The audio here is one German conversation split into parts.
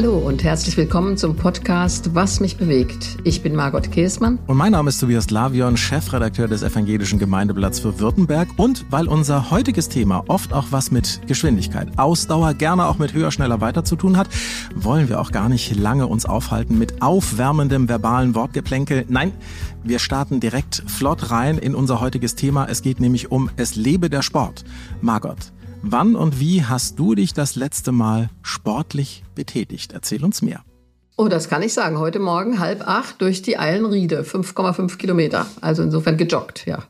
Hallo und herzlich willkommen zum Podcast Was mich bewegt. Ich bin Margot Käßmann. Und mein Name ist Tobias Lavion, Chefredakteur des Evangelischen Gemeindeblatts für Württemberg. Und weil unser heutiges Thema oft auch was mit Geschwindigkeit, Ausdauer, gerne auch mit höher, schneller weiter zu tun hat, wollen wir auch gar nicht lange uns aufhalten mit aufwärmendem verbalen Wortgeplänkel. Nein, wir starten direkt flott rein in unser heutiges Thema. Es geht nämlich um Es lebe der Sport. Margot, Wann und wie hast du dich das letzte Mal sportlich betätigt? Erzähl uns mehr. Oh, das kann ich sagen. Heute Morgen halb acht durch die Eilenriede, 5,5 Kilometer. Also insofern gejoggt, ja.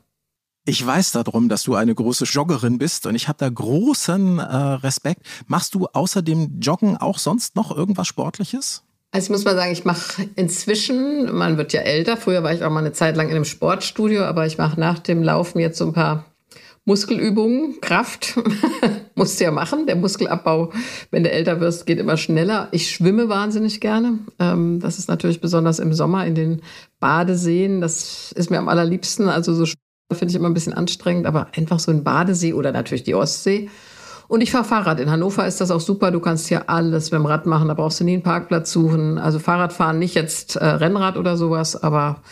Ich weiß darum, dass du eine große Joggerin bist und ich habe da großen äh, Respekt. Machst du außer dem Joggen auch sonst noch irgendwas Sportliches? Also ich muss mal sagen, ich mache inzwischen, man wird ja älter, früher war ich auch mal eine Zeit lang in einem Sportstudio, aber ich mache nach dem Laufen jetzt so ein paar Muskelübungen, Kraft musst du ja machen. Der Muskelabbau, wenn du älter wirst, geht immer schneller. Ich schwimme wahnsinnig gerne. Ähm, das ist natürlich besonders im Sommer in den Badeseen. Das ist mir am allerliebsten. Also so finde ich immer ein bisschen anstrengend, aber einfach so ein Badesee oder natürlich die Ostsee. Und ich fahre Fahrrad. In Hannover ist das auch super. Du kannst hier alles mit dem Rad machen. Da brauchst du nie einen Parkplatz suchen. Also Fahrradfahren, nicht jetzt äh, Rennrad oder sowas, aber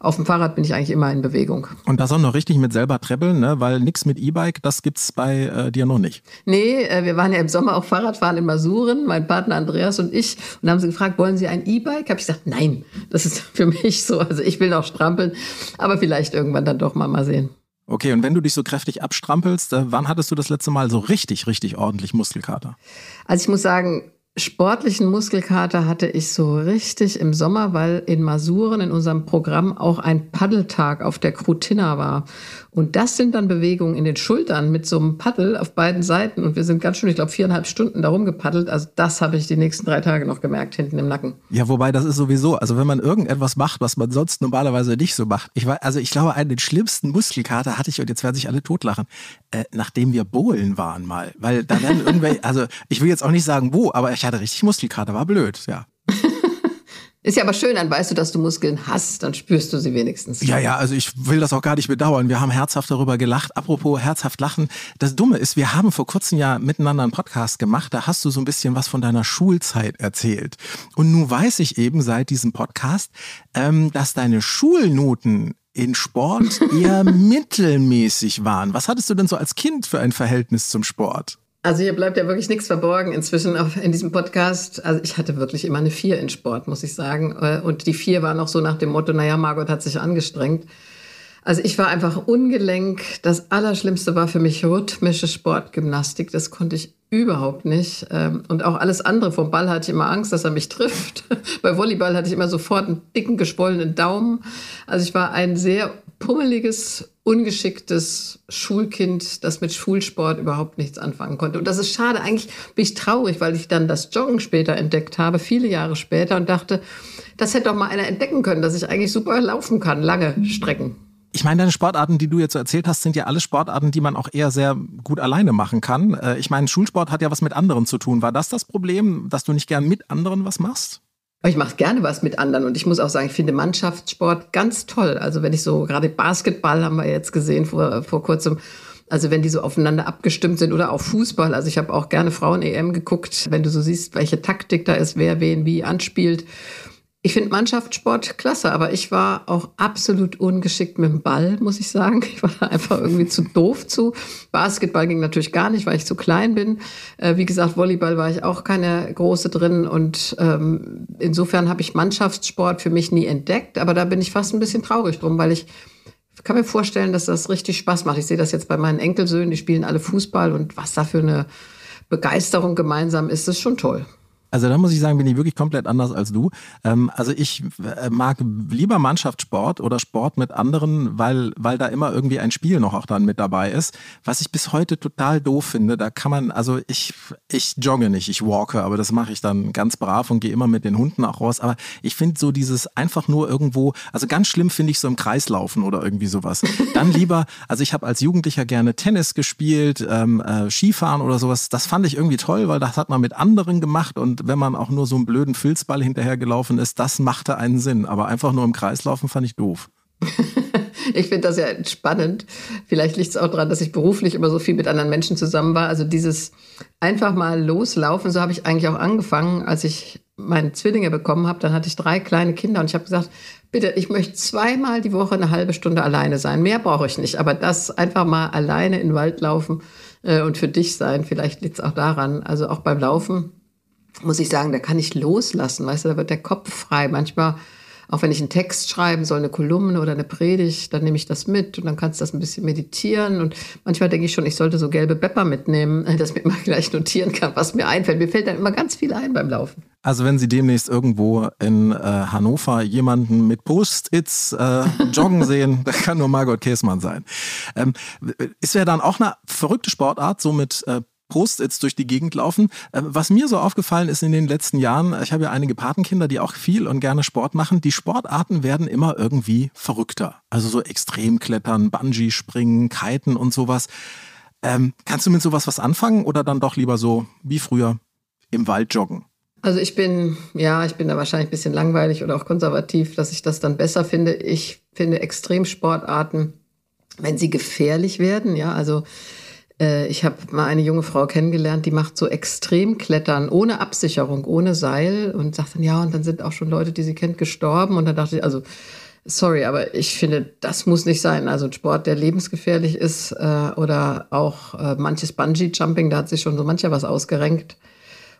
auf dem Fahrrad bin ich eigentlich immer in Bewegung. Und das auch noch richtig mit selber treppeln, ne? weil nichts mit E-Bike, das gibt's bei äh, dir noch nicht. Nee, äh, wir waren ja im Sommer auch Fahrradfahren in Masuren, mein Partner Andreas und ich. Und da haben sie gefragt, wollen Sie ein E-Bike? Habe ich gesagt, nein, das ist für mich so. Also ich will noch strampeln, aber vielleicht irgendwann dann doch mal mal sehen. Okay, und wenn du dich so kräftig abstrampelst, äh, wann hattest du das letzte Mal so richtig, richtig ordentlich Muskelkater? Also ich muss sagen, sportlichen Muskelkater hatte ich so richtig im Sommer, weil in Masuren in unserem Programm auch ein Paddeltag auf der Krutina war. Und das sind dann Bewegungen in den Schultern mit so einem Paddel auf beiden Seiten. Und wir sind ganz schön, ich glaube, viereinhalb Stunden darum gepaddelt. Also das habe ich die nächsten drei Tage noch gemerkt, hinten im Nacken. Ja, wobei das ist sowieso, also wenn man irgendetwas macht, was man sonst normalerweise nicht so macht. Ich war, also ich glaube, einen den schlimmsten Muskelkater hatte ich, und jetzt werden sich alle totlachen, äh, nachdem wir bowlen waren mal. Weil da werden irgendwelche, also ich will jetzt auch nicht sagen wo, aber ich hatte richtig Muskelkater, war blöd, ja. Ist ja aber schön, dann weißt du, dass du Muskeln hast, dann spürst du sie wenigstens. Ja, ja, also ich will das auch gar nicht bedauern. Wir haben herzhaft darüber gelacht. Apropos herzhaft lachen. Das Dumme ist, wir haben vor kurzem ja miteinander einen Podcast gemacht. Da hast du so ein bisschen was von deiner Schulzeit erzählt. Und nun weiß ich eben seit diesem Podcast, ähm, dass deine Schulnoten in Sport eher mittelmäßig waren. Was hattest du denn so als Kind für ein Verhältnis zum Sport? Also hier bleibt ja wirklich nichts verborgen inzwischen auch in diesem Podcast. Also ich hatte wirklich immer eine Vier in Sport, muss ich sagen. Äh, und die Vier war noch so nach dem Motto, naja, Margot hat sich angestrengt. Also ich war einfach ungelenk. Das Allerschlimmste war für mich rhythmische Sportgymnastik. Das konnte ich überhaupt nicht. Ähm, und auch alles andere. Vom Ball hatte ich immer Angst, dass er mich trifft. Bei Volleyball hatte ich immer sofort einen dicken, geschwollenen Daumen. Also ich war ein sehr pummeliges, ungeschicktes Schulkind, das mit Schulsport überhaupt nichts anfangen konnte. Und das ist schade. Eigentlich bin ich traurig, weil ich dann das Joggen später entdeckt habe, viele Jahre später, und dachte, das hätte doch mal einer entdecken können, dass ich eigentlich super laufen kann, lange Strecken. Ich meine, deine Sportarten, die du jetzt so erzählt hast, sind ja alle Sportarten, die man auch eher sehr gut alleine machen kann. Äh, ich meine, Schulsport hat ja was mit anderen zu tun. War das das Problem, dass du nicht gern mit anderen was machst? Ich mache gerne was mit anderen und ich muss auch sagen, ich finde Mannschaftssport ganz toll. Also wenn ich so, gerade Basketball haben wir jetzt gesehen vor, vor kurzem, also wenn die so aufeinander abgestimmt sind oder auch Fußball. Also ich habe auch gerne Frauen-EM geguckt, wenn du so siehst, welche Taktik da ist, wer wen wie anspielt. Ich finde Mannschaftssport klasse, aber ich war auch absolut ungeschickt mit dem Ball, muss ich sagen. Ich war einfach irgendwie zu doof zu. Basketball ging natürlich gar nicht, weil ich zu klein bin. Äh, wie gesagt, Volleyball war ich auch keine große drin und ähm, insofern habe ich Mannschaftssport für mich nie entdeckt, aber da bin ich fast ein bisschen traurig drum, weil ich kann mir vorstellen, dass das richtig Spaß macht. Ich sehe das jetzt bei meinen Enkelsöhnen, die spielen alle Fußball und was da für eine Begeisterung gemeinsam ist, ist schon toll. Also da muss ich sagen, bin ich wirklich komplett anders als du. Ähm, also ich äh, mag lieber Mannschaftssport oder Sport mit anderen, weil, weil da immer irgendwie ein Spiel noch auch dann mit dabei ist. Was ich bis heute total doof finde, da kann man, also ich, ich jogge nicht, ich walke, aber das mache ich dann ganz brav und gehe immer mit den Hunden auch raus. Aber ich finde so dieses einfach nur irgendwo, also ganz schlimm finde ich so im Kreis laufen oder irgendwie sowas. Dann lieber, also ich habe als Jugendlicher gerne Tennis gespielt, ähm, äh, Skifahren oder sowas. Das fand ich irgendwie toll, weil das hat man mit anderen gemacht und wenn man auch nur so einen blöden Filzball hinterhergelaufen ist, das machte einen Sinn. Aber einfach nur im Kreis laufen fand ich doof. Ich finde das ja spannend. Vielleicht liegt es auch daran, dass ich beruflich immer so viel mit anderen Menschen zusammen war. Also dieses einfach mal loslaufen, so habe ich eigentlich auch angefangen, als ich meine Zwillinge bekommen habe. Dann hatte ich drei kleine Kinder und ich habe gesagt, bitte, ich möchte zweimal die Woche eine halbe Stunde alleine sein. Mehr brauche ich nicht. Aber das einfach mal alleine in den Wald laufen äh, und für dich sein, vielleicht liegt es auch daran. Also auch beim Laufen muss ich sagen, da kann ich loslassen. Weißt du, da wird der Kopf frei. Manchmal auch wenn ich einen Text schreiben soll, eine Kolumne oder eine Predigt, dann nehme ich das mit und dann kannst du das ein bisschen meditieren. Und manchmal denke ich schon, ich sollte so gelbe Pepper mitnehmen, dass ich mir mal gleich notieren kann, was mir einfällt. Mir fällt dann immer ganz viel ein beim Laufen. Also wenn Sie demnächst irgendwo in äh, Hannover jemanden mit Post-its äh, joggen sehen, da kann nur Margot Käßmann sein. Ähm, ist ja dann auch eine verrückte Sportart, so mit äh, Post-its durch die Gegend laufen. Äh, was mir so aufgefallen ist in den letzten Jahren, ich habe ja einige Patenkinder, die auch viel und gerne Sport machen, die Sportarten werden immer irgendwie verrückter. Also so Extremklettern, Bungee-Springen, Kiten und sowas. Ähm, kannst du mit sowas was anfangen oder dann doch lieber so wie früher im Wald joggen? Also ich bin, ja, ich bin da wahrscheinlich ein bisschen langweilig oder auch konservativ, dass ich das dann besser finde. Ich finde Extremsportarten, wenn sie gefährlich werden, ja, also ich habe mal eine junge Frau kennengelernt, die macht so Extremklettern ohne Absicherung, ohne Seil und sagt dann, ja, und dann sind auch schon Leute, die sie kennt, gestorben. Und dann dachte ich, also, sorry, aber ich finde, das muss nicht sein. Also ein Sport, der lebensgefährlich ist äh, oder auch äh, manches Bungee-Jumping, da hat sich schon so mancher was ausgerenkt.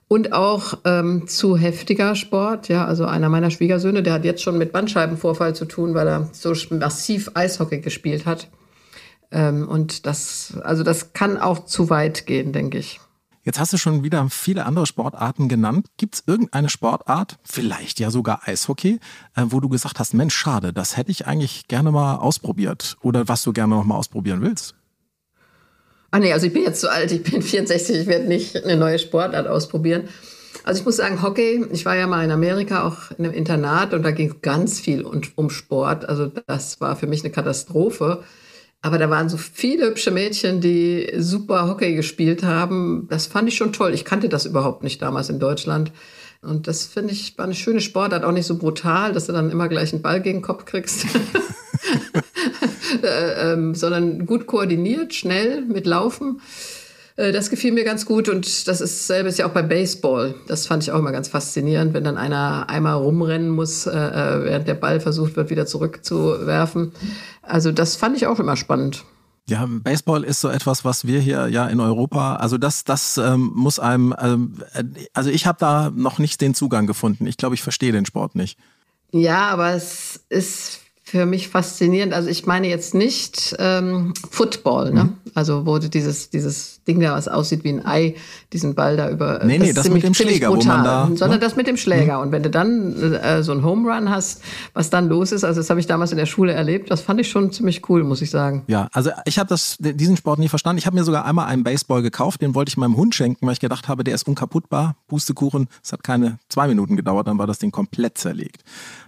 Und auch ähm, zu heftiger Sport. Ja, also einer meiner Schwiegersöhne, der hat jetzt schon mit Bandscheibenvorfall zu tun, weil er so massiv Eishockey gespielt hat. Ähm, und das, also das kann auch zu weit gehen, denke ich. Jetzt hast du schon wieder viele andere Sportarten genannt. Gibt es irgendeine Sportart, vielleicht ja sogar Eishockey, äh, wo du gesagt hast, Mensch, schade, das hätte ich eigentlich gerne mal ausprobiert oder was du gerne noch mal ausprobieren willst? Ah nee, also ich bin jetzt zu alt, ich bin 64, ich werde nicht eine neue Sportart ausprobieren. Also ich muss sagen, Hockey, ich war ja mal in Amerika auch in einem Internat und da ging ganz viel um Sport. Also das war für mich eine Katastrophe. Aber da waren so viele hübsche Mädchen, die super Hockey gespielt haben. Das fand ich schon toll. Ich kannte das überhaupt nicht damals in Deutschland. Und das finde ich war eine schöne Sportart, auch nicht so brutal, dass du dann immer gleich einen Ball gegen den Kopf kriegst. äh, ähm, sondern gut koordiniert, schnell mit Laufen. Äh, das gefiel mir ganz gut und das ist selbe ist ja auch bei Baseball. Das fand ich auch immer ganz faszinierend, wenn dann einer einmal rumrennen muss, äh, äh während der Ball versucht wird, wieder zurückzuwerfen. Also das fand ich auch immer spannend. Ja, Baseball ist so etwas, was wir hier ja in Europa, also das, das ähm, muss einem, ähm, also ich habe da noch nicht den Zugang gefunden. Ich glaube, ich verstehe den Sport nicht. Ja, aber es ist für mich faszinierend. Also ich meine jetzt nicht ähm, Football, ne? Mhm. Also wo dieses, dieses Ding da, was aussieht wie ein Ei, diesen Ball da über. Nee, nee, das, das mit dem Schläger, brutal, wo man da. Sondern ne? das mit dem Schläger. Mhm. Und wenn du dann äh, so einen Home Run hast, was dann los ist, also das habe ich damals in der Schule erlebt, das fand ich schon ziemlich cool, muss ich sagen. Ja, also ich habe diesen Sport nie verstanden. Ich habe mir sogar einmal einen Baseball gekauft, den wollte ich meinem Hund schenken, weil ich gedacht habe, der ist unkaputtbar, Pustekuchen. Es hat keine zwei Minuten gedauert, dann war das Ding komplett zerlegt.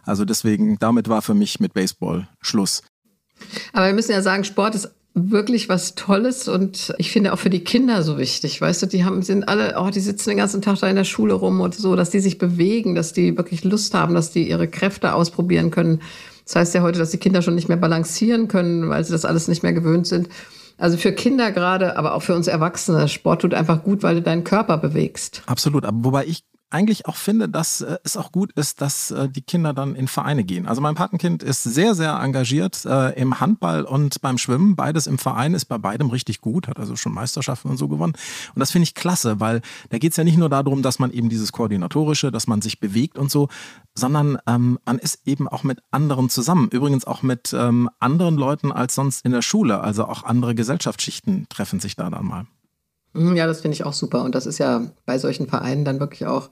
Also deswegen, damit war für mich mit Baseball Schluss. Aber wir müssen ja sagen, Sport ist wirklich was Tolles und ich finde auch für die Kinder so wichtig. Weißt du, die haben, sind alle, oh, die sitzen den ganzen Tag da in der Schule rum und so, dass die sich bewegen, dass die wirklich Lust haben, dass die ihre Kräfte ausprobieren können. Das heißt ja heute, dass die Kinder schon nicht mehr balancieren können, weil sie das alles nicht mehr gewöhnt sind. Also für Kinder gerade, aber auch für uns Erwachsene, Sport tut einfach gut, weil du deinen Körper bewegst. Absolut. Aber wobei ich eigentlich auch finde, dass äh, es auch gut ist, dass äh, die Kinder dann in Vereine gehen. Also mein Patenkind ist sehr, sehr engagiert äh, im Handball und beim Schwimmen. Beides im Verein ist bei beidem richtig gut, hat also schon Meisterschaften und so gewonnen. Und das finde ich klasse, weil da geht es ja nicht nur darum, dass man eben dieses Koordinatorische, dass man sich bewegt und so, sondern ähm, man ist eben auch mit anderen zusammen. Übrigens auch mit ähm, anderen Leuten als sonst in der Schule. Also auch andere Gesellschaftsschichten treffen sich da dann mal. Mhm, ja, das finde ich auch super. Und das ist ja bei solchen Vereinen dann wirklich auch,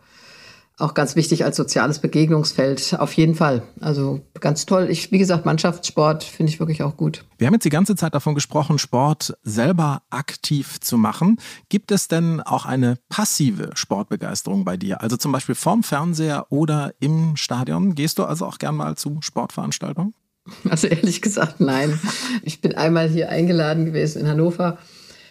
auch ganz wichtig als soziales Begegnungsfeld. Auf jeden Fall. Also ganz toll. Ich, wie gesagt, Mannschaftssport finde ich wirklich auch gut. Wir haben jetzt die ganze Zeit davon gesprochen, Sport selber aktiv zu machen. Gibt es denn auch eine passive Sportbegeisterung bei dir? Also zum Beispiel vorm Fernseher oder im Stadion? Gehst du also auch gern mal zu Sportveranstaltungen? Also ehrlich gesagt, nein. Ich bin einmal hier eingeladen gewesen in Hannover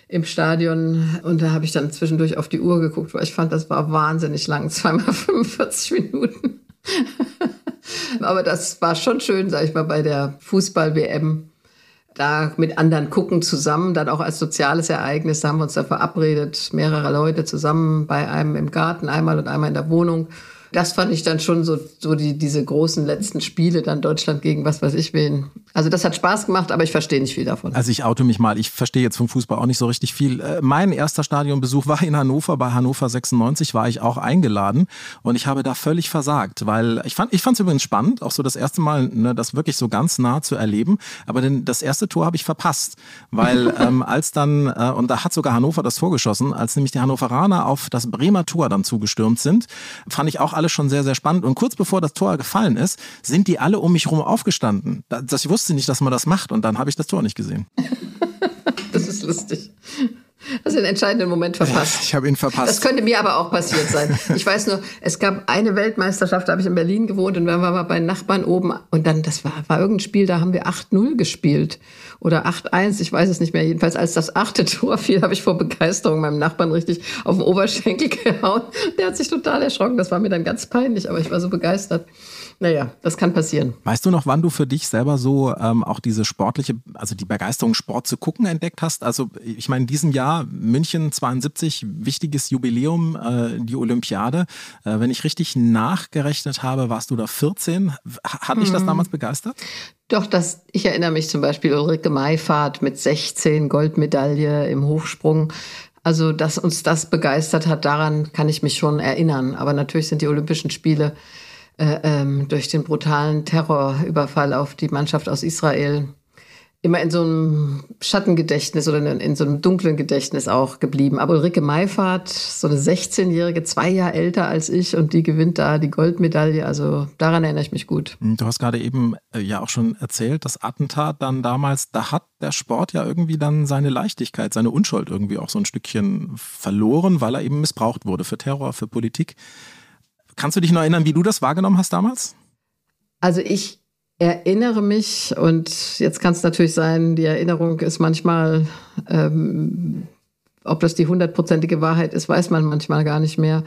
im Stadion und da habe ich dann zwischendurch auf die Uhr geguckt, weil ich fand, das war wahnsinnig lang, zweimal 45 Minuten. Aber das war schon schön, sag ich mal, bei der Fußball-WM da mit anderen gucken zusammen, dann auch als soziales Ereignis. Da haben wir uns da verabredet, mehrere Leute zusammen bei einem im Garten einmal und einmal in der Wohnung das fand ich dann schon so, so die, diese großen letzten Spiele, dann Deutschland gegen was weiß ich wen. Also das hat Spaß gemacht, aber ich verstehe nicht viel davon. Also ich auto mich mal, ich verstehe jetzt vom Fußball auch nicht so richtig viel. Äh, mein erster Stadionbesuch war in Hannover, bei Hannover 96 war ich auch eingeladen und ich habe da völlig versagt, weil ich fand ich fand es übrigens spannend, auch so das erste Mal ne, das wirklich so ganz nah zu erleben, aber denn das erste Tor habe ich verpasst, weil ähm, als dann, äh, und da hat sogar Hannover das Tor geschossen, als nämlich die Hannoveraner auf das Bremer Tor dann zugestürmt sind, fand ich auch alle schon sehr, sehr spannend. Und kurz bevor das Tor gefallen ist, sind die alle um mich herum aufgestanden. Das, ich wusste nicht, dass man das macht und dann habe ich das Tor nicht gesehen. das ist lustig. Hast du den entscheidenden Moment verpasst? Ich habe ihn verpasst. Das könnte mir aber auch passiert sein. Ich weiß nur, es gab eine Weltmeisterschaft, da habe ich in Berlin gewohnt und wir waren bei Nachbarn oben und dann, das war, war irgendein Spiel, da haben wir 8-0 gespielt oder 8-1, ich weiß es nicht mehr. Jedenfalls als das achte Tor fiel, habe ich vor Begeisterung meinem Nachbarn richtig auf den Oberschenkel gehauen. Der hat sich total erschrocken, das war mir dann ganz peinlich, aber ich war so begeistert. Naja, das kann passieren. Weißt du noch, wann du für dich selber so ähm, auch diese sportliche, also die Begeisterung, Sport zu gucken entdeckt hast? Also ich meine, in diesem Jahr München 72, wichtiges Jubiläum, äh, die Olympiade. Äh, wenn ich richtig nachgerechnet habe, warst du da 14. Hat dich das hm. damals begeistert? Doch, das, ich erinnere mich zum Beispiel Ulrike Maifahrt mit 16 Goldmedaille im Hochsprung. Also, dass uns das begeistert hat, daran kann ich mich schon erinnern. Aber natürlich sind die Olympischen Spiele ähm, durch den brutalen Terrorüberfall auf die Mannschaft aus Israel immer in so einem Schattengedächtnis oder in, in, so einem dunklen Gedächtnis auch geblieben. Aber Ulrike Meifert, so eine 16-Jährige, zwei Jahre älter als ich und die gewinnt da die Goldmedaille. Also daran erinnere ich mich gut. Hm, du hast gerade eben äh, ja auch schon erzählt, das Attentat dann damals, da hat der Sport ja irgendwie dann seine Leichtigkeit, seine Unschuld irgendwie auch so ein Stückchen verloren, weil er eben missbraucht wurde für Terror, für Politik. Kannst du dich noch erinnern, wie du das wahrgenommen hast damals? Also ich erinnere mich und jetzt kann es natürlich sein, die Erinnerung ist manchmal, ähm, ob das die hundertprozentige Wahrheit ist, weiß man manchmal gar nicht mehr.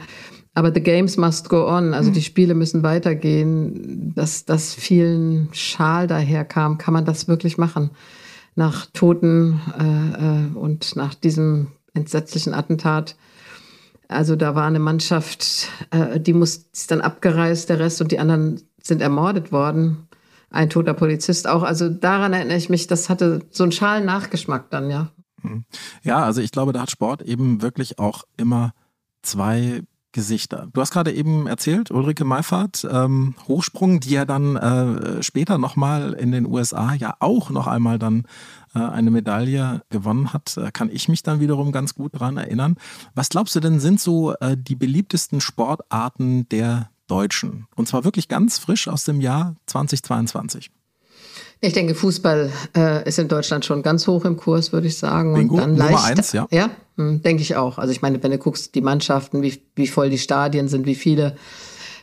Aber the games must go on, also mhm. die Spiele müssen weitergehen. Dass das vielen Schal daherkam, kann man das wirklich machen? Nach Toten äh, äh, und nach diesem entsetzlichen Attentat also da war eine Mannschaft, äh, die muss, ist dann abgereist, der Rest und die anderen sind ermordet worden. Ein toter Polizist auch. Also daran erinnere ich mich, das hatte so einen schalen Nachgeschmack dann, ja. Hm. Ja, also ich glaube, da hat Sport eben wirklich auch immer zwei Gesichter. Du hast gerade eben erzählt, Ulrike Meifert, ähm, Hochsprung, die ja dann äh, später nochmal in den USA ja auch noch einmal dann äh, eine Medaille gewonnen hat, äh, kann ich mich dann wiederum ganz gut daran erinnern. Was glaubst du denn sind so äh, die beliebtesten Sportarten der Deutschen? Und zwar wirklich ganz frisch aus dem Jahr 2022. Ich denke, Fußball äh, ist in Deutschland schon ganz hoch im Kurs, würde ich sagen. Bingo, und dann Nummer leicht, eins, ja. Ja, hm, denke ich auch. Also ich meine, wenn du guckst, die Mannschaften, wie, wie voll die Stadien sind, wie viele,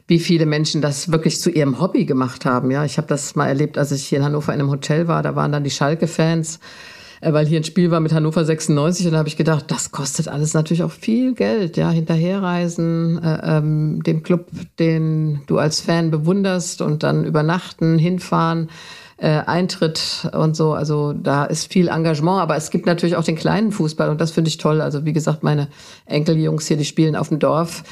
wie viele Menschen das wirklich zu ihrem Hobby gemacht haben. Ja, ich habe das mal erlebt, als ich hier in Hannover in einem Hotel war. Da waren dann die Schalke-Fans äh, weil hier ein Spiel war mit Hannover 96 und da habe ich gedacht, das kostet alles natürlich auch viel Geld, ja, hinterherreisen, äh, ähm, dem Club, den du als Fan bewunderst und dann übernachten, hinfahren äh, Eintritt und so. Also da ist viel Engagement, aber es gibt natürlich auch den kleinen Fußball und das finde ich toll. Also wie gesagt, meine Enkeljungs hier, die spielen auf dem Dorf.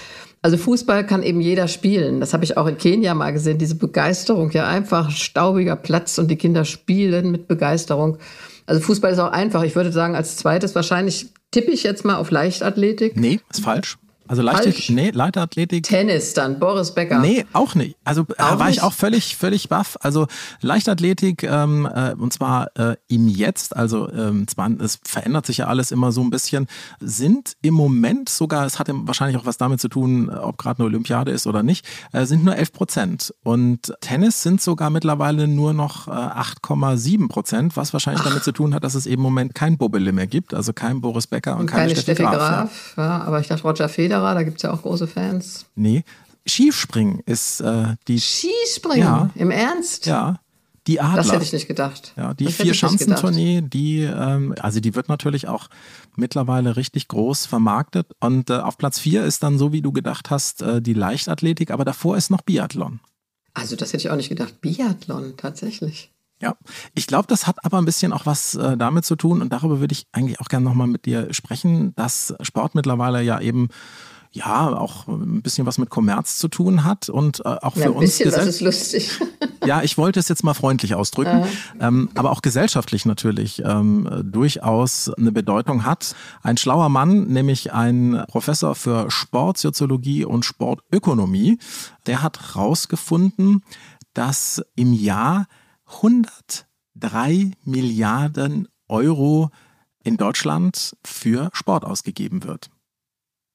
Also Fußball kann eben jeder spielen. Das habe ich auch in Kenia mal gesehen, diese Begeisterung. Ja, einfach staubiger Platz und die Kinder spielen mit Begeisterung. Also Fußball ist auch einfach. Ich würde sagen, als zweites wahrscheinlich tippe ich jetzt mal auf Leichtathletik. Nee, ist falsch. Also Leichtathletik, nee, Leichtathletik. Tennis dann, Boris Becker. Nee, auch nicht. Also äh, auch war nicht? ich auch völlig, völlig baff. Also Leichtathletik, ähm, äh, und zwar äh, im Jetzt, also ähm, zwar, es verändert sich ja alles immer so ein bisschen, sind im Moment sogar, es hat wahrscheinlich auch was damit zu tun, ob gerade eine Olympiade ist oder nicht, äh, sind nur 11 Prozent. Und Tennis sind sogar mittlerweile nur noch äh, 8,7 Prozent, was wahrscheinlich Ach. damit zu tun hat, dass es eben im Moment kein Bobbele mehr gibt, also kein Boris Becker und, und keine, keine Steffi Graf. Graf ja. ja. aber ich dachte Roger Federer Federer, da gibt es ja auch große Fans. Nee, Skispringen ist äh, die. Skispringen? Ja. Im Ernst? Ja. Die Adler. Das hätte ich nicht gedacht. Ja, die Vier-Schanzentournee, die, ähm, also die wird natürlich auch mittlerweile richtig groß vermarktet. Und äh, auf Platz vier ist dann, so wie du gedacht hast, äh, die Leichtathletik, aber davor ist noch Biathlon. Also das hätte ich auch nicht gedacht. Biathlon, tatsächlich. Ja, ich glaube, das hat aber ein bisschen auch was äh, damit zu tun und darüber würde ich eigentlich auch gerne nochmal mit dir sprechen, dass Sport mittlerweile ja eben ja auch ein bisschen was mit Kommerz zu tun hat und äh, auch für ja, ein uns. Bisschen, das ist lustig. ja, ich wollte es jetzt mal freundlich ausdrücken, ähm, aber auch gesellschaftlich natürlich ähm, durchaus eine Bedeutung hat. Ein schlauer Mann, nämlich ein Professor für Sportsoziologie und Sportökonomie, der hat herausgefunden, dass im Jahr 103 Milliarden Euro in Deutschland für Sport ausgegeben wird.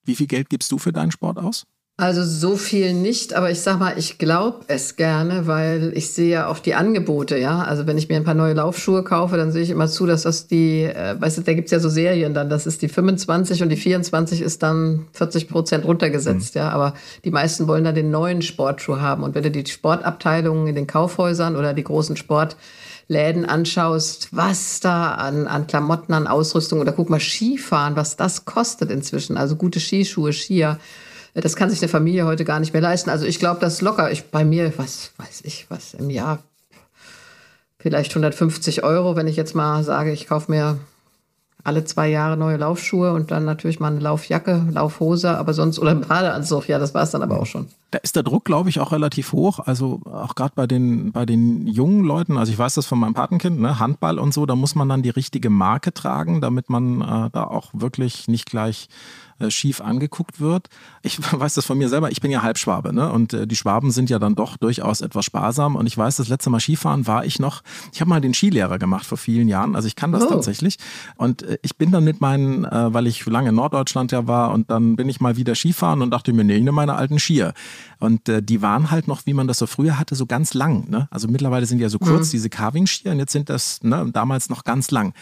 Wie viel Geld gibst du für deinen Sport aus? Also so viel nicht, aber ich sag mal, ich glaube es gerne, weil ich sehe ja auch die Angebote, ja. Also wenn ich mir ein paar neue Laufschuhe kaufe, dann sehe ich immer zu, dass das die, äh, weißt du, da gibt es ja so Serien dann, das ist die 25 und die 24 ist dann 40 Prozent runtergesetzt, mhm. ja. Aber die meisten wollen dann den neuen Sportschuh haben. Und wenn du die Sportabteilungen in den Kaufhäusern oder die großen Sportläden anschaust, was da an, an Klamotten, an Ausrüstung oder guck mal Skifahren, was das kostet inzwischen. Also gute Skischuhe, Skier das kann sich eine Familie heute gar nicht mehr leisten. Also ich glaube, das locker. Ich, bei mir, was weiß ich, was im Jahr vielleicht 150 Euro, wenn ich jetzt mal sage, ich kaufe mir alle zwei Jahre neue Laufschuhe und dann natürlich mal eine Laufjacke, Laufhose, aber sonst oder Badeanzug. Ja, das war es dann aber auch schon. Da ist der Druck, glaube ich, auch relativ hoch. Also auch gerade bei den, bei den jungen Leuten, also ich weiß das von meinem Patenkind, ne, Handball und so, da muss man dann die richtige Marke tragen, damit man äh, da auch wirklich nicht gleich äh, schief angeguckt wird. Ich weiß das von mir selber, ich bin ja Halbschwabe ne? und äh, die Schwaben sind ja dann doch durchaus etwas sparsam und ich weiß, das letzte Mal Skifahren war ich noch, ich habe mal den Skilehrer gemacht vor vielen Jahren, also ich kann das oh. tatsächlich und äh, ich bin dann mit meinen, äh, weil ich lange in Norddeutschland ja war und dann bin ich mal wieder Skifahren und dachte mir, nee, ich nehme meine alten Skier und äh, die waren halt noch, wie man das so früher hatte, so ganz lang. Ne? Also mittlerweile sind ja so kurz, mhm. diese Carving-Skier und jetzt sind das ne, damals noch ganz lang.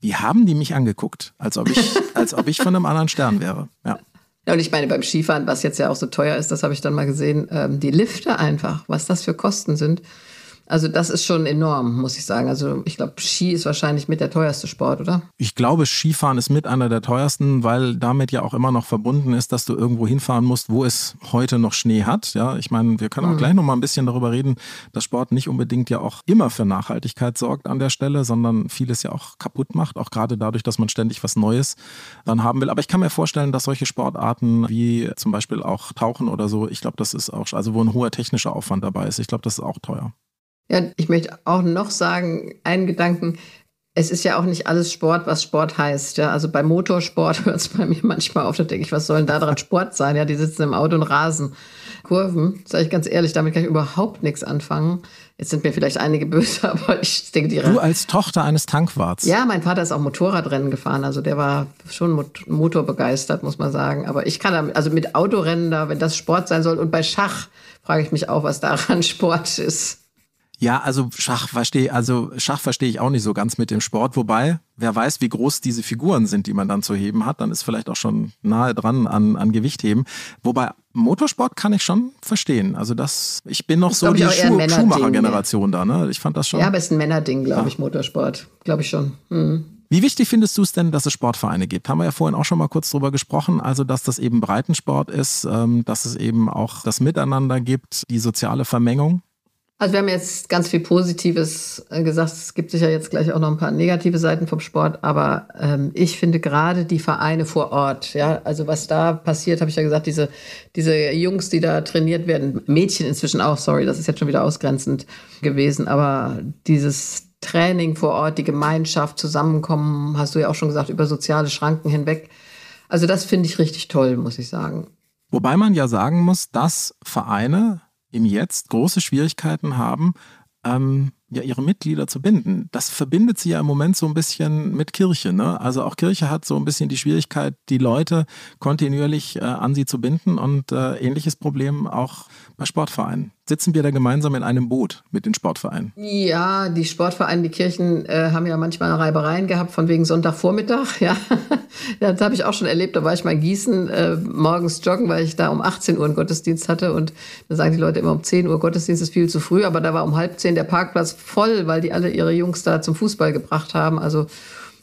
Wie haben die mich angeguckt, als ob ich, als ob ich von einem anderen Stern wäre. Ja. Ja, und ich meine, beim Skifahren, was jetzt ja auch so teuer ist, das habe ich dann mal gesehen, ähm, die Lifte einfach, was das für Kosten sind. Also das ist schon enorm, muss ich sagen. Also ich glaube, Ski ist wahrscheinlich mit der teuerste Sport, oder? Ich glaube, Skifahren ist mit einer der teuersten, weil damit ja auch immer noch verbunden ist, dass du irgendwo hinfahren musst, wo es heute noch Schnee hat. Ja, ich meine, wir können auch mhm. gleich noch mal ein bisschen darüber reden, dass Sport nicht unbedingt ja auch immer für Nachhaltigkeit sorgt an der Stelle, sondern vieles ja auch kaputt macht, auch gerade dadurch, dass man ständig was Neues dann haben will. Aber ich kann mir vorstellen, dass solche Sportarten wie zum Beispiel auch Tauchen oder so, ich glaube, das ist auch, also wo ein hoher technischer Aufwand dabei ist, ich glaube, das ist auch teuer. Ja, ich möchte auch noch sagen, einen Gedanken. Es ist ja auch nicht alles Sport, was Sport heißt. Ja, also beim Motorsport hört es bei mir manchmal auf. Da denke ich, was soll denn da dran Sport sein? Ja, die sitzen im Auto und rasen Kurven. Sage ich ganz ehrlich, damit kann ich überhaupt nichts anfangen. Jetzt sind mir vielleicht einige böse, aber ich denke, die. Du als Tochter eines Tankwarts. Ja, mein Vater ist auch Motorradrennen gefahren. Also der war schon motorbegeistert, muss man sagen. Aber ich kann da, also mit Autorennen da, wenn das Sport sein soll und bei Schach frage ich mich auch, was daran Sport ist. Ja, also Schach verstehe, also Schach verstehe ich auch nicht so ganz mit dem Sport, wobei, wer weiß, wie groß diese Figuren sind, die man dann zu heben hat, dann ist vielleicht auch schon nahe dran an, an Gewicht heben. Wobei Motorsport kann ich schon verstehen. Also das, ich bin noch das so die Schuh Schuhmacher-Generation da, ne? Ich fand das schon. Ja, aber es ist ein Männerding, glaube ja. ich, Motorsport. Glaube ich schon. Hm. Wie wichtig findest du es denn, dass es Sportvereine gibt? Haben wir ja vorhin auch schon mal kurz drüber gesprochen. Also, dass das eben Breitensport ist, ähm, dass es eben auch das Miteinander gibt, die soziale Vermengung. Also wir haben jetzt ganz viel Positives äh, gesagt. Es gibt sicher jetzt gleich auch noch ein paar negative Seiten vom Sport, aber ähm, ich finde gerade die Vereine vor Ort, ja, also was da passiert, habe ich ja gesagt, diese, diese Jungs, die da trainiert werden, Mädchen inzwischen auch, sorry, das ist jetzt schon wieder ausgrenzend gewesen, aber dieses Training vor Ort, die Gemeinschaft, Zusammenkommen, hast du ja auch schon gesagt, über soziale Schranken hinweg. Also das finde ich richtig toll, muss ich sagen. Wobei man ja sagen muss, dass Vereine im Jetzt große Schwierigkeiten haben, ähm, ja, ihre Mitglieder zu binden. Das verbindet sie ja im Moment so ein bisschen mit Kirche. Ne? Also auch Kirche hat so ein bisschen die Schwierigkeit, die Leute kontinuierlich äh, an sie zu binden und äh, ähnliches Problem auch bei Sportvereinen sitzen wir da gemeinsam in einem Boot mit den Sportvereinen? Ja, die Sportvereine, die Kirchen äh, haben ja manchmal Reibereien gehabt von wegen Sonntagvormittag. Ja, das habe ich auch schon erlebt. Da war ich mal in Gießen äh, morgens joggen, weil ich da um 18 Uhr einen Gottesdienst hatte. Und da sagen die Leute immer um 10 Uhr Gottesdienst ist viel zu früh. Aber da war um halb zehn der Parkplatz voll, weil die alle ihre Jungs da zum Fußball gebracht haben. Also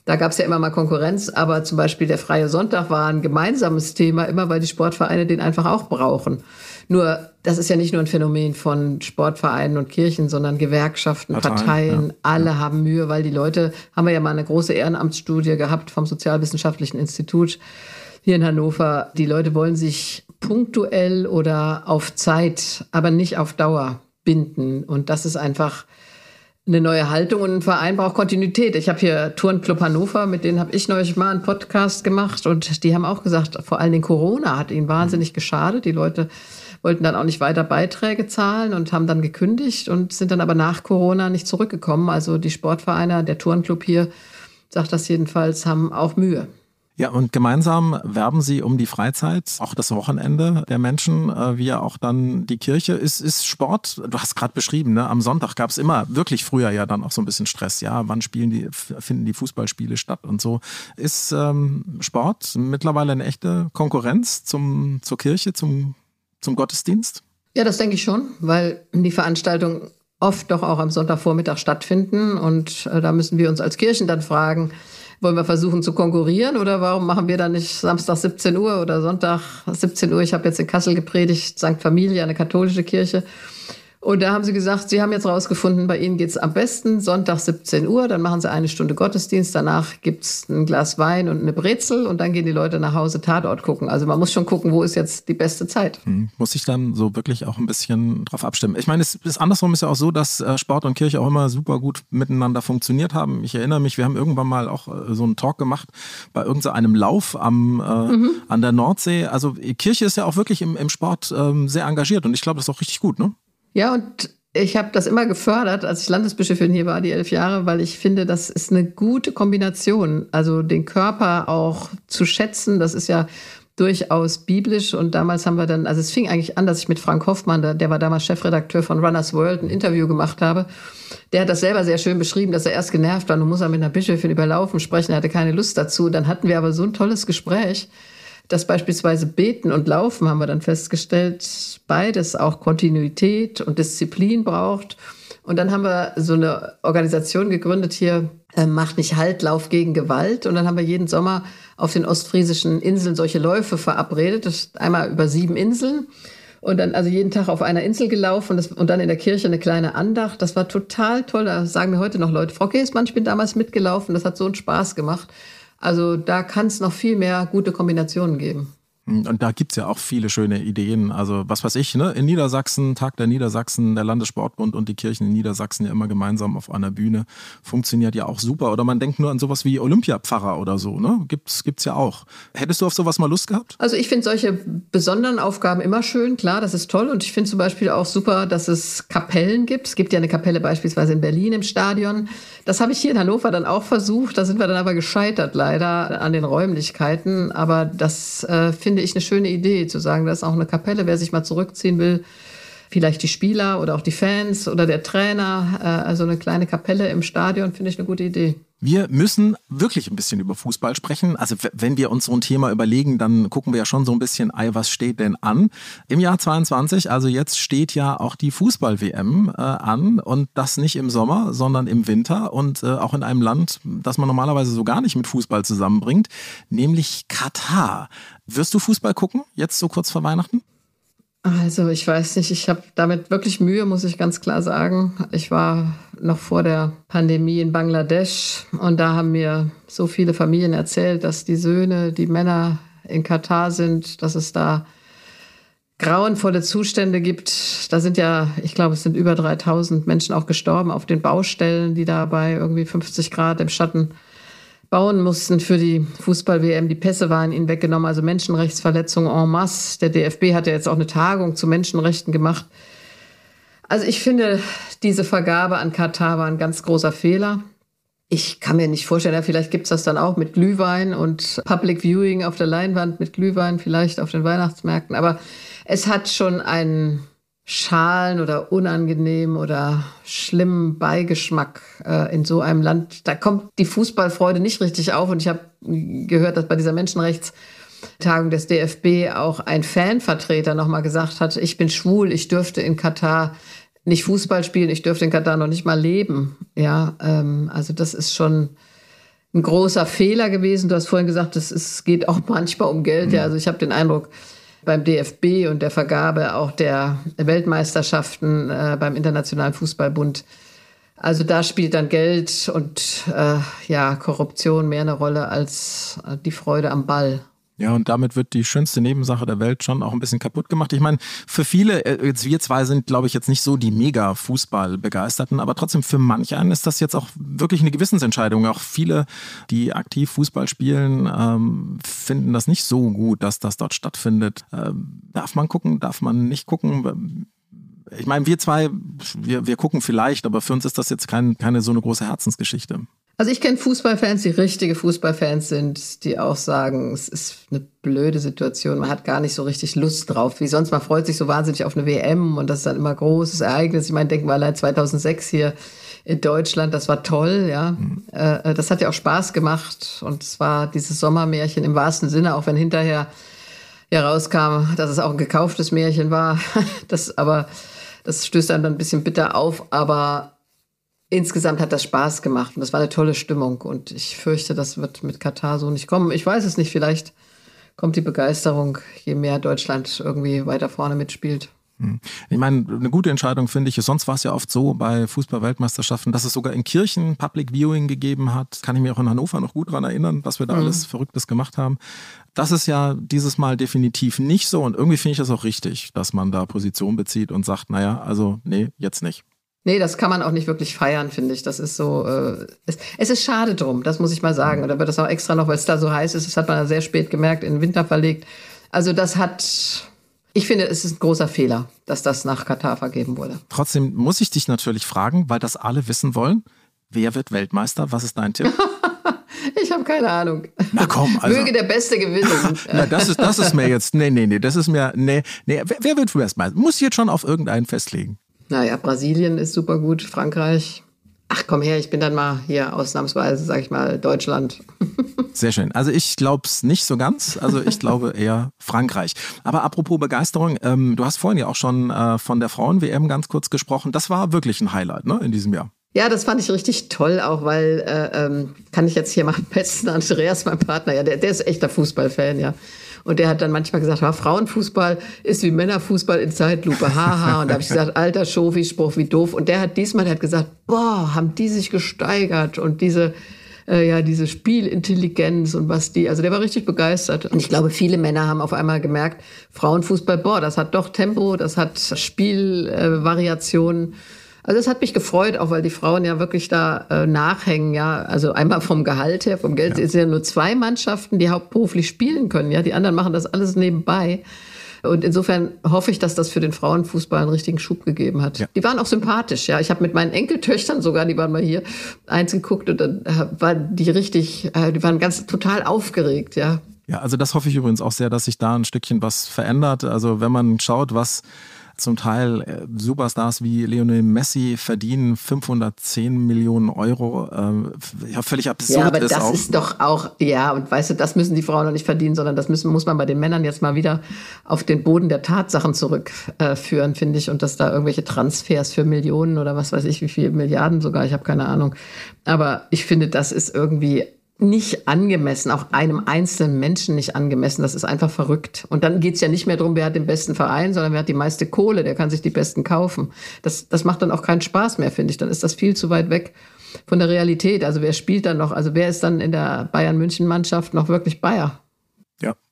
Da gab es ja immer mal Konkurrenz, aber zum Beispiel der Freie Sonntag war ein gemeinsames Thema, immer weil die Sportvereine den einfach auch brauchen. Nur, das ist ja nicht nur ein Phänomen von Sportvereinen und Kirchen, sondern Gewerkschaften, Parteien, Parteien ja. alle ja. haben Mühe, weil die Leute, haben wir ja mal eine große Ehrenamtsstudie gehabt vom Sozialwissenschaftlichen Institut hier in Hannover. Die Leute wollen sich punktuell oder auf Zeit, aber nicht auf Dauer binden. Und das ist einfach eine neue Haltung und ein Verein braucht Kontinuität. Ich habe hier Turnclub Hannover, mit denen habe ich neulich mal einen Podcast gemacht und die haben auch gesagt, vor allem Corona hat ihnen wahnsinnig geschadet. Die Leute wollten dann auch nicht weiter Beiträge zahlen und haben dann gekündigt und sind dann aber nach Corona nicht zurückgekommen. Also die Sportvereine, der Turnclub hier, sagt das jedenfalls, haben auch Mühe. Ja, und gemeinsam werben sie um die Freizeit, auch das Wochenende der Menschen, äh, wie ja auch dann die Kirche. Ist, ist Sport, du hast gerade beschrieben, ne? am Sonntag gab es immer, wirklich früher ja dann auch so ein bisschen Stress. Ja, wann spielen die, finden die Fußballspiele statt und so. Ist ähm, Sport mittlerweile eine echte Konkurrenz zum, zur Kirche, zum, zum Gottesdienst? Ja, das denke ich schon, weil die Veranstaltungen oft doch auch am Sonntagvormittag stattfinden. Und äh, da müssen wir uns als Kirchen dann fragen, wollen wir versuchen zu konkurrieren oder warum machen wir dann nicht Samstag 17 Uhr oder Sonntag 17 Uhr? Ich habe jetzt in Kassel gepredigt, St. Familie, eine katholische Kirche. Und da haben sie gesagt, sie haben jetzt rausgefunden, bei ihnen geht es am besten Sonntag 17 Uhr, dann machen sie eine Stunde Gottesdienst, danach gibt es ein Glas Wein und eine Brezel und dann gehen die Leute nach Hause Tatort gucken. Also man muss schon gucken, wo ist jetzt die beste Zeit. Hm. Muss ich dann so wirklich auch ein bisschen drauf abstimmen. Ich meine, es ist andersrum ist ja auch so, dass äh, Sport und Kirche auch immer super gut miteinander funktioniert haben. Ich erinnere mich, wir haben irgendwann mal auch äh, so einen Talk gemacht bei irgendeinem Lauf am, äh, mhm. an der Nordsee. Also Kirche ist ja auch wirklich im, im Sport ähm, sehr engagiert und ich glaube, das ist auch richtig gut, ne? Ja, und ich habe das immer gefördert, als ich Landesbischöfin hier war, die elf Jahre, weil ich finde, das ist eine gute Kombination. Also den Körper auch zu schätzen, das ist ja durchaus biblisch. Und damals haben wir dann, also es fing eigentlich an, dass ich mit Frank Hoffmann, der war damals Chefredakteur von Runners World, ein Interview gemacht habe. Der hat das selber sehr schön beschrieben, dass er erst genervt war, nun muss er mit einer Bischöfin überlaufen sprechen, er hatte keine Lust dazu. Dann hatten wir aber so ein tolles Gespräch dass beispielsweise Beten und Laufen, haben wir dann festgestellt, beides auch Kontinuität und Disziplin braucht. Und dann haben wir so eine Organisation gegründet hier, äh, Macht nicht Halt, Lauf gegen Gewalt. Und dann haben wir jeden Sommer auf den ostfriesischen Inseln solche Läufe verabredet. Das ist einmal über sieben Inseln. Und dann also jeden Tag auf einer Insel gelaufen und, das, und dann in der Kirche eine kleine Andacht. Das war total toll. Da sagen mir heute noch Leute, Frau Käsmann, ich bin damals mitgelaufen. Das hat so einen Spaß gemacht. Also da kann es noch viel mehr gute Kombinationen geben. Und da gibt es ja auch viele schöne Ideen. Also, was weiß ich, ne? in Niedersachsen, Tag der Niedersachsen, der Landessportbund und die Kirchen in Niedersachsen ja immer gemeinsam auf einer Bühne. Funktioniert ja auch super. Oder man denkt nur an sowas wie Olympiapfarrer oder so. Ne? Gibt's, gibt's ja auch. Hättest du auf sowas mal Lust gehabt? Also, ich finde solche besonderen Aufgaben immer schön. Klar, das ist toll. Und ich finde zum Beispiel auch super, dass es Kapellen gibt. Es gibt ja eine Kapelle beispielsweise in Berlin im Stadion. Das habe ich hier in Hannover dann auch versucht. Da sind wir dann aber gescheitert leider an den Räumlichkeiten. Aber das äh, finde finde ich eine schöne Idee, zu sagen, das ist auch eine Kapelle, wer sich mal zurückziehen will, vielleicht die Spieler oder auch die Fans oder der Trainer, äh, also eine kleine Kapelle im Stadion, finde ich eine gute Idee. Wir müssen wirklich ein bisschen über Fußball sprechen. Also wenn wir uns so ein Thema überlegen, dann gucken wir ja schon so ein bisschen, was steht denn an? Im Jahr 22, also jetzt steht ja auch die Fußball-WM äh, an und das nicht im Sommer, sondern im Winter und äh, auch in einem Land, das man normalerweise so gar nicht mit Fußball zusammenbringt, nämlich Katar. Wirst du Fußball gucken, jetzt so kurz vor Weihnachten? Also ich weiß nicht, ich habe damit wirklich Mühe, muss ich ganz klar sagen. Ich war noch vor der Pandemie in Bangladesch und da haben mir so viele Familien erzählt, dass die Söhne, die Männer in Katar sind, dass es da grauenvolle Zustände gibt. Da sind ja, ich glaube, es sind über 3000 Menschen auch gestorben auf den Baustellen, die da bei irgendwie 50 Grad im Schatten bauen mussten für die Fußball-WM. Die Pässe waren ihnen weggenommen, also Menschenrechtsverletzungen en masse. Der DFB hat ja jetzt auch eine Tagung zu Menschenrechten gemacht. Also ich finde, diese Vergabe an Katar war ein ganz großer Fehler. Ich kann mir nicht vorstellen, ja, vielleicht gibt es das dann auch mit Glühwein und Public Viewing auf der Leinwand mit Glühwein, vielleicht auf den Weihnachtsmärkten. Aber es hat schon einen schalen oder unangenehm oder schlimmen Beigeschmack äh, in so einem Land. Da kommt die Fußballfreude nicht richtig auf. Und ich habe gehört, dass bei dieser Menschenrechtstagung des DFB auch ein Fanvertreter nochmal gesagt hat, ich bin schwul, ich dürfte in Katar nicht Fußball spielen, ich dürfte in Katar noch nicht mal leben. Ja, ähm, also das ist schon ein großer Fehler gewesen. Du hast vorhin gesagt, es geht auch manchmal um Geld. Mhm. Ja, also ich habe den Eindruck, beim DFB und der Vergabe auch der Weltmeisterschaften äh, beim Internationalen Fußballbund. Also da spielt dann Geld und äh, ja Korruption mehr eine Rolle als die Freude am Ball. Ja, und damit wird die schönste Nebensache der Welt schon auch ein bisschen kaputt gemacht. Ich meine, für viele, äh, jetzt wir zwei sind, glaube ich, jetzt nicht so die mega Fußball-Begeisterten, aber trotzdem für manch einen ist das jetzt auch wirklich eine Gewissensentscheidung. Auch viele, die aktiv Fußball spielen, ähm, finden das nicht so gut, dass das dort stattfindet. Ähm, darf man gucken, darf man nicht gucken? Ich meine, wir zwei, wir, wir gucken vielleicht, aber für uns ist das jetzt kein, keine so eine große Herzensgeschichte. Also ich kenne Fußballfans, die richtige Fußballfans sind, die auch sagen, es ist eine blöde Situation, man hat gar nicht so richtig Lust drauf. Wie sonst, man freut sich so wahnsinnig auf eine WM und das ist dann immer ein großes Ereignis. Ich meine, denken wir allein 2006 hier in Deutschland, das war toll, ja. Mhm. Äh, das hat ja auch Spaß gemacht und es war dieses Sommermärchen im wahrsten Sinne, auch wenn hinterher herauskam, dass es auch ein gekauftes Märchen war. Das aber, das stößt dann ein bisschen bitter auf, aber insgesamt hat das Spaß gemacht und das war eine tolle Stimmung. Und ich fürchte, das wird mit Katar so nicht kommen. Ich weiß es nicht, vielleicht kommt die Begeisterung, je mehr Deutschland irgendwie weiter vorne mitspielt. Hm. Ich meine, eine gute Entscheidung finde ich, sonst war es ja oft so bei Fußball-Weltmeisterschaften, dass es sogar in Kirchen Public Viewing gegeben hat. Kann ich mich auch in Hannover noch gut daran erinnern, was wir da mhm. alles Verrücktes gemacht haben. Das ist ja dieses Mal definitiv nicht so und irgendwie finde ich das auch richtig, dass man da Position bezieht und sagt, naja, also nee, jetzt nicht. Nee, das kann man auch nicht wirklich feiern, finde ich. Das ist so, äh, es, es, ist schade drum, das muss ich mal sagen. Oder wird das auch extra noch, weil es da so heiß ist, das hat man sehr spät gemerkt, in den Winter verlegt. Also das hat, ich finde, es ist ein großer Fehler, dass das nach Katar vergeben wurde. Trotzdem muss ich dich natürlich fragen, weil das alle wissen wollen. Wer wird Weltmeister? Was ist dein Tipp? ich habe keine Ahnung. Na komm, also. Möge der Beste gewinnen. Na, das ist, das ist mir jetzt, nee, nee, nee, das ist mir, nee, nee, wer, wer wird Weltmeister? Muss ich jetzt schon auf irgendeinen festlegen. Naja, Brasilien ist super gut, Frankreich. Ach komm her, ich bin dann mal hier ausnahmsweise, sag ich mal, Deutschland. Sehr schön. Also ich glaube es nicht so ganz. Also ich glaube eher Frankreich. Aber apropos Begeisterung, ähm, du hast vorhin ja auch schon äh, von der Frauen-WM ganz kurz gesprochen. Das war wirklich ein Highlight ne, in diesem Jahr. Ja, das fand ich richtig toll, auch weil, äh, ähm, kann ich jetzt hier mal besten Andreas, mein Partner, ja, der, der ist echter Fußballfan, ja. Und der hat dann manchmal gesagt, Frauenfußball ist wie Männerfußball in Zeitlupe, haha. Und da habe ich gesagt, alter Schofi-Spruch, wie doof. Und der hat diesmal, der hat gesagt, boah, haben die sich gesteigert und diese, äh, ja, diese Spielintelligenz und was die, also der war richtig begeistert. Und ich glaube, viele Männer haben auf einmal gemerkt, Frauenfußball, boah, das hat doch Tempo, das hat Spielvariationen. Äh, also es hat mich gefreut, auch weil die Frauen ja wirklich da äh, nachhängen, ja. Also einmal vom Gehalt her, vom Geld. Ja. Es sind ja nur zwei Mannschaften, die hauptberuflich spielen können, ja. Die anderen machen das alles nebenbei. Und insofern hoffe ich, dass das für den Frauenfußball einen richtigen Schub gegeben hat. Ja. Die waren auch sympathisch, ja. Ich habe mit meinen Enkeltöchtern sogar, die waren mal hier, eins geguckt und dann äh, waren die richtig, äh, die waren ganz total aufgeregt, ja. Ja, also das hoffe ich übrigens auch sehr, dass sich da ein Stückchen was verändert. Also wenn man schaut, was zum Teil äh, Superstars wie Lionel Messi verdienen 510 Millionen Euro. Äh, ja, völlig absurd. Ja, aber ist das auch. ist doch auch, ja, und weißt du, das müssen die Frauen noch nicht verdienen, sondern das müssen, muss man bei den Männern jetzt mal wieder auf den Boden der Tatsachen zurückführen, äh, finde ich. Und dass da irgendwelche Transfers für Millionen oder was weiß ich, wie viele Milliarden sogar, ich habe keine Ahnung. Aber ich finde, das ist irgendwie nicht angemessen, auch einem einzelnen Menschen nicht angemessen. Das ist einfach verrückt. Und dann geht es ja nicht mehr darum, wer hat den besten Verein, sondern wer hat die meiste Kohle, der kann sich die besten kaufen. Das, das macht dann auch keinen Spaß mehr, finde ich. Dann ist das viel zu weit weg von der Realität. Also wer spielt dann noch? Also wer ist dann in der Bayern-München-Mannschaft noch wirklich Bayer?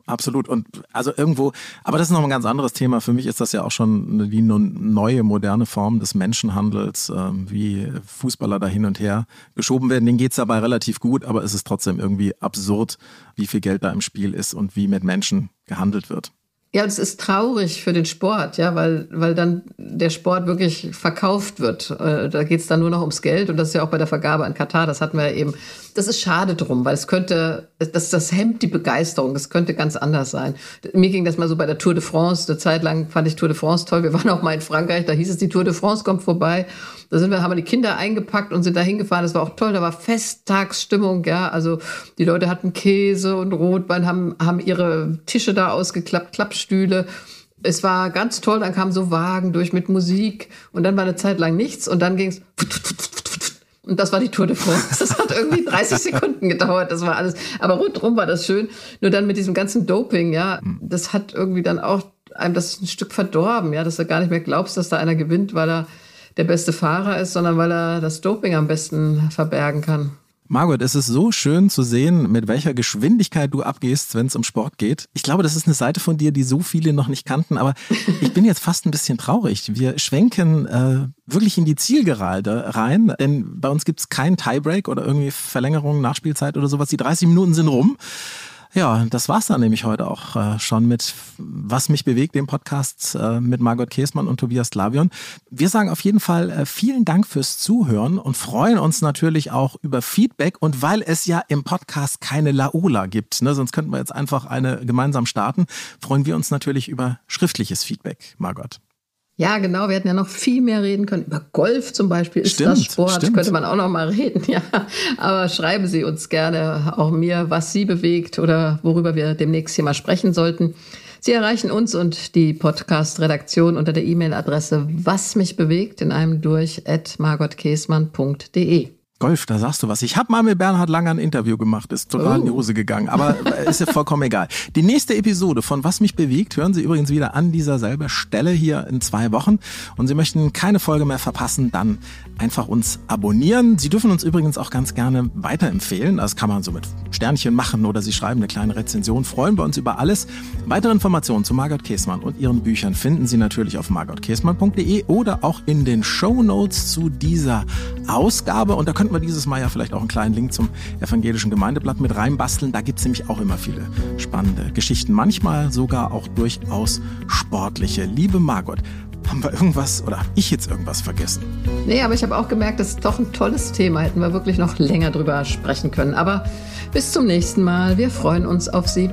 Absolut. Und also irgendwo, aber das ist noch ein ganz anderes Thema. Für mich ist das ja auch schon die neue, moderne Form des Menschenhandels, ähm, wie Fußballer da hin und her geschoben werden. Denen geht es dabei relativ gut, aber es ist trotzdem irgendwie absurd, wie viel Geld da im Spiel ist und wie mit Menschen gehandelt wird. Ja, es ist traurig für den Sport, ja, weil, weil dann der Sport wirklich verkauft wird. Äh, da geht es dann nur noch ums Geld und das ist ja auch bei der Vergabe an Katar, das hatten wir ja eben. Das ist schade drum, weil es könnte, das, das hemmt die Begeisterung, das könnte ganz anders sein. Mir ging das mal so bei der Tour de France, eine Zeit lang fand ich Tour de France toll. Wir waren auch mal in Frankreich, da hieß es, die Tour de France kommt vorbei. Da sind wir, haben wir die Kinder eingepackt und sind da hingefahren. Das war auch toll, da war Festtagsstimmung, ja. Also die Leute hatten Käse und Rotwein, haben, haben ihre Tische da ausgeklappt, Klappstühle es war ganz toll, dann kamen so Wagen durch mit Musik und dann war eine Zeit lang nichts und dann ging es Und das war die Tour de France. Das hat irgendwie 30 Sekunden gedauert. Das war alles. Aber rundherum war das schön. Nur dann mit diesem ganzen Doping, ja, das hat irgendwie dann auch einem das ein Stück verdorben, ja, dass du gar nicht mehr glaubst, dass da einer gewinnt, weil er der beste Fahrer ist, sondern weil er das Doping am besten verbergen kann. Margot, es ist so schön zu sehen, mit welcher Geschwindigkeit du abgehst, wenn es um Sport geht. Ich glaube, das ist eine Seite von dir, die so viele noch nicht kannten, aber ich bin jetzt fast ein bisschen traurig. Wir schwenken äh, wirklich in die Zielgerade rein, denn bei uns gibt es keinen Tiebreak oder irgendwie Verlängerung, Nachspielzeit oder sowas. Die 30 Minuten sind rum. Ja, das war's dann nämlich heute auch äh, schon mit Was mich bewegt, dem Podcast äh, mit Margot Käßmann und Tobias Lavion. Wir sagen auf jeden Fall äh, vielen Dank fürs Zuhören und freuen uns natürlich auch über Feedback. Und weil es ja im Podcast keine Laola gibt, ne, sonst könnten wir jetzt einfach eine gemeinsam starten, freuen wir uns natürlich über schriftliches Feedback, Margot. Ja, genau. Wir hätten ja noch viel mehr reden können. Über Golf zum Beispiel ist stimmt, das Sport. Stimmt. Könnte man auch noch mal reden. Ja, aber schreiben Sie uns gerne auch mir, was Sie bewegt oder worüber wir demnächst hier mal sprechen sollten. Sie erreichen uns und die Podcast-Redaktion unter der E-Mail-Adresse was mich bewegt in einem durch at margotkäsmann.de. Golf, da sagst du was. Ich habe mal mit Bernhard Langer ein Interview gemacht, ist total oh. in die oh. Hose gegangen, aber ist ja vollkommen egal. Die nächste Episode von Was mich bewegt hören Sie übrigens wieder an dieser selben Stelle hier in zwei Wochen und Sie möchten keine Folge mehr verpassen, dann einfach uns abonnieren. Sie dürfen uns übrigens auch ganz gerne weiterempfehlen. Das kann man so mit Sternchen machen oder Sie schreiben eine kleine Rezension. Freuen wir uns über alles. Weitere Informationen zu Margot Käßmann und ihren Büchern finden Sie natürlich auf margotkäßmann.de oder auch in den Show Notes zu dieser Ausgabe und da können könnten wir dieses Mal ja vielleicht auch einen kleinen Link zum evangelischen Gemeindeblatt mit reinbasteln. Da gibt es nämlich auch immer viele spannende Geschichten. Manchmal sogar auch durchaus sportliche. Liebe Margot, haben wir irgendwas oder habe ich jetzt irgendwas vergessen? Nee, aber ich habe auch gemerkt, das ist doch ein tolles Thema. Hätten wir wirklich noch länger drüber sprechen können. Aber bis zum nächsten Mal. Wir freuen uns auf Sie.